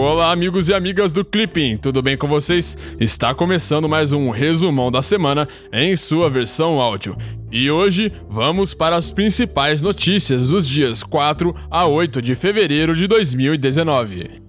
Olá, amigos e amigas do Clipping, tudo bem com vocês? Está começando mais um resumão da semana em sua versão áudio. E hoje vamos para as principais notícias dos dias 4 a 8 de fevereiro de 2019.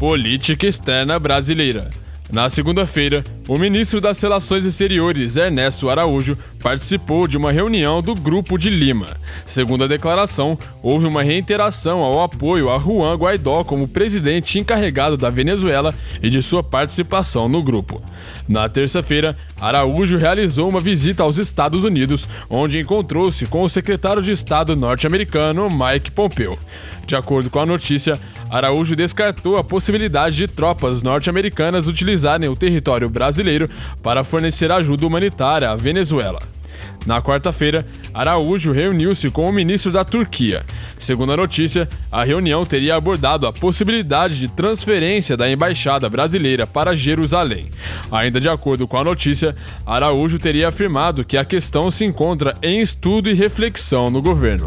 Política externa brasileira. Na segunda-feira, o ministro das Relações Exteriores, Ernesto Araújo, participou de uma reunião do Grupo de Lima. Segundo a declaração, houve uma reiteração ao apoio a Juan Guaidó como presidente encarregado da Venezuela e de sua participação no grupo. Na terça-feira, Araújo realizou uma visita aos Estados Unidos, onde encontrou-se com o secretário de Estado norte-americano Mike Pompeo. De acordo com a notícia, Araújo descartou a possibilidade de tropas norte-americanas utilizarem o território brasileiro para fornecer ajuda humanitária à Venezuela. Na quarta-feira, Araújo reuniu-se com o ministro da Turquia. Segundo a notícia, a reunião teria abordado a possibilidade de transferência da embaixada brasileira para Jerusalém. Ainda de acordo com a notícia, Araújo teria afirmado que a questão se encontra em estudo e reflexão no governo.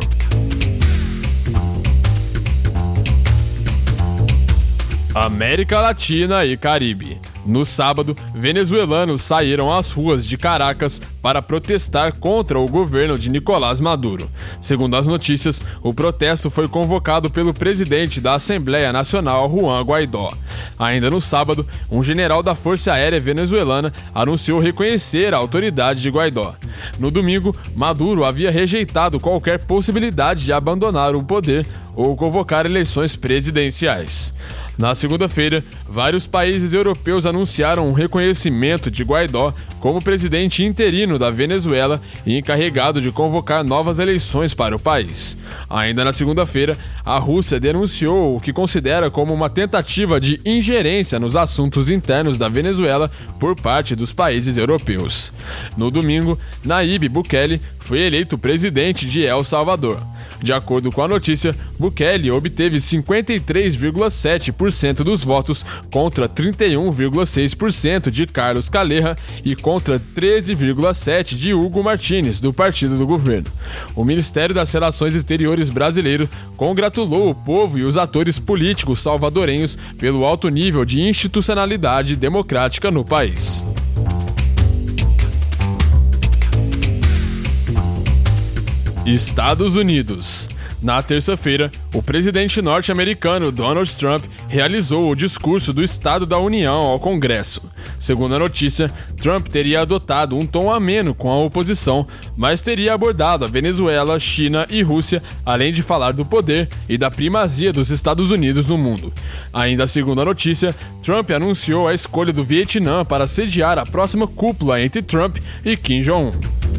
América Latina e Caribe. No sábado, venezuelanos saíram às ruas de Caracas para protestar contra o governo de Nicolás Maduro. Segundo as notícias, o protesto foi convocado pelo presidente da Assembleia Nacional, Juan Guaidó. Ainda no sábado, um general da Força Aérea Venezuelana anunciou reconhecer a autoridade de Guaidó. No domingo, Maduro havia rejeitado qualquer possibilidade de abandonar o poder ou convocar eleições presidenciais. Na segunda-feira, vários países europeus anunciaram o um reconhecimento de Guaidó como presidente interino da Venezuela e encarregado de convocar novas eleições para o país. Ainda na segunda-feira, a Rússia denunciou o que considera como uma tentativa de ingerência nos assuntos internos da Venezuela por parte dos países europeus. No domingo, Naíbe Bukele foi eleito presidente de El Salvador. De acordo com a notícia, Bukele obteve 53,7% dos votos contra 31,6% de Carlos Caleja e contra 13,7% de Hugo Martins, do partido do governo. O Ministério das Relações Exteriores brasileiro congratulou o povo e os atores políticos salvadorenhos pelo alto nível de institucionalidade democrática no país. Estados Unidos. Na terça-feira, o presidente norte-americano Donald Trump realizou o discurso do Estado da União ao Congresso. Segundo a notícia, Trump teria adotado um tom ameno com a oposição, mas teria abordado a Venezuela, China e Rússia, além de falar do poder e da primazia dos Estados Unidos no mundo. Ainda segundo a notícia, Trump anunciou a escolha do Vietnã para sediar a próxima cúpula entre Trump e Kim Jong-un.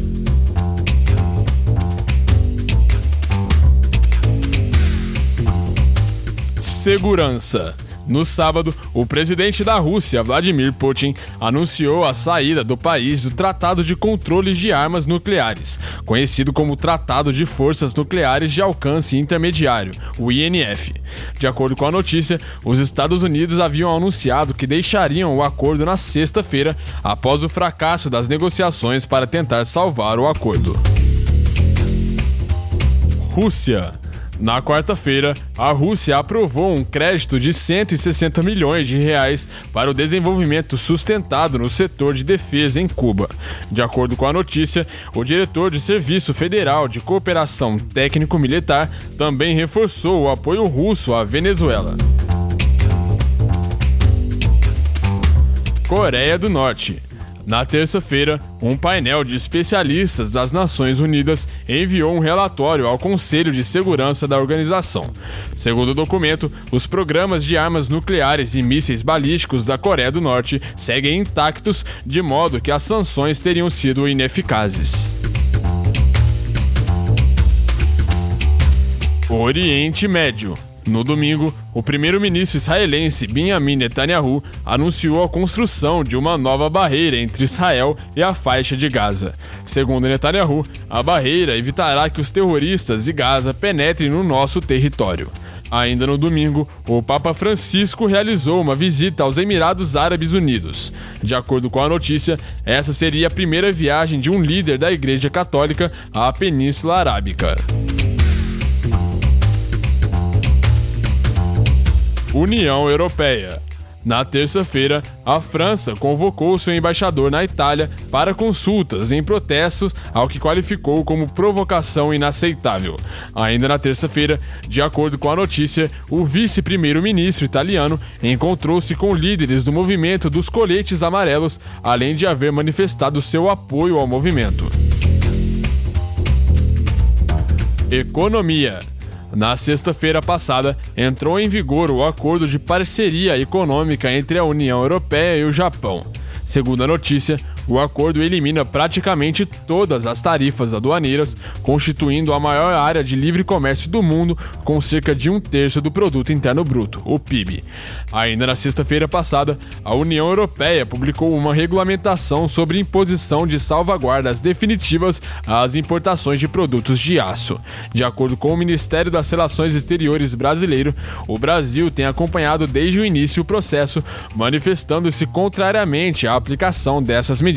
Segurança. No sábado, o presidente da Rússia, Vladimir Putin, anunciou a saída do país do Tratado de Controle de Armas Nucleares, conhecido como Tratado de Forças Nucleares de Alcance Intermediário, o INF. De acordo com a notícia, os Estados Unidos haviam anunciado que deixariam o acordo na sexta-feira, após o fracasso das negociações para tentar salvar o acordo. Rússia. Na quarta-feira, a Rússia aprovou um crédito de 160 milhões de reais para o desenvolvimento sustentado no setor de defesa em Cuba. De acordo com a notícia, o diretor de Serviço Federal de Cooperação Técnico-Militar também reforçou o apoio russo à Venezuela. Coreia do Norte. Na terça-feira, um painel de especialistas das Nações Unidas enviou um relatório ao Conselho de Segurança da organização. Segundo o documento, os programas de armas nucleares e mísseis balísticos da Coreia do Norte seguem intactos, de modo que as sanções teriam sido ineficazes. Oriente Médio. No domingo, o primeiro-ministro israelense Benjamin Netanyahu anunciou a construção de uma nova barreira entre Israel e a faixa de Gaza. Segundo Netanyahu, a barreira evitará que os terroristas de Gaza penetrem no nosso território. Ainda no domingo, o Papa Francisco realizou uma visita aos Emirados Árabes Unidos. De acordo com a notícia, essa seria a primeira viagem de um líder da Igreja Católica à Península Arábica. União Europeia. Na terça-feira, a França convocou seu embaixador na Itália para consultas em protestos ao que qualificou como provocação inaceitável. Ainda na terça-feira, de acordo com a notícia, o vice-primeiro-ministro italiano encontrou-se com líderes do movimento dos coletes amarelos, além de haver manifestado seu apoio ao movimento. Economia. Na sexta-feira passada, entrou em vigor o acordo de parceria econômica entre a União Europeia e o Japão. Segundo a notícia, o acordo elimina praticamente todas as tarifas aduaneiras, constituindo a maior área de livre comércio do mundo, com cerca de um terço do produto interno bruto, o PIB. Ainda na sexta-feira passada, a União Europeia publicou uma regulamentação sobre imposição de salvaguardas definitivas às importações de produtos de aço. De acordo com o Ministério das Relações Exteriores brasileiro, o Brasil tem acompanhado desde o início o processo, manifestando-se contrariamente à aplicação dessas medidas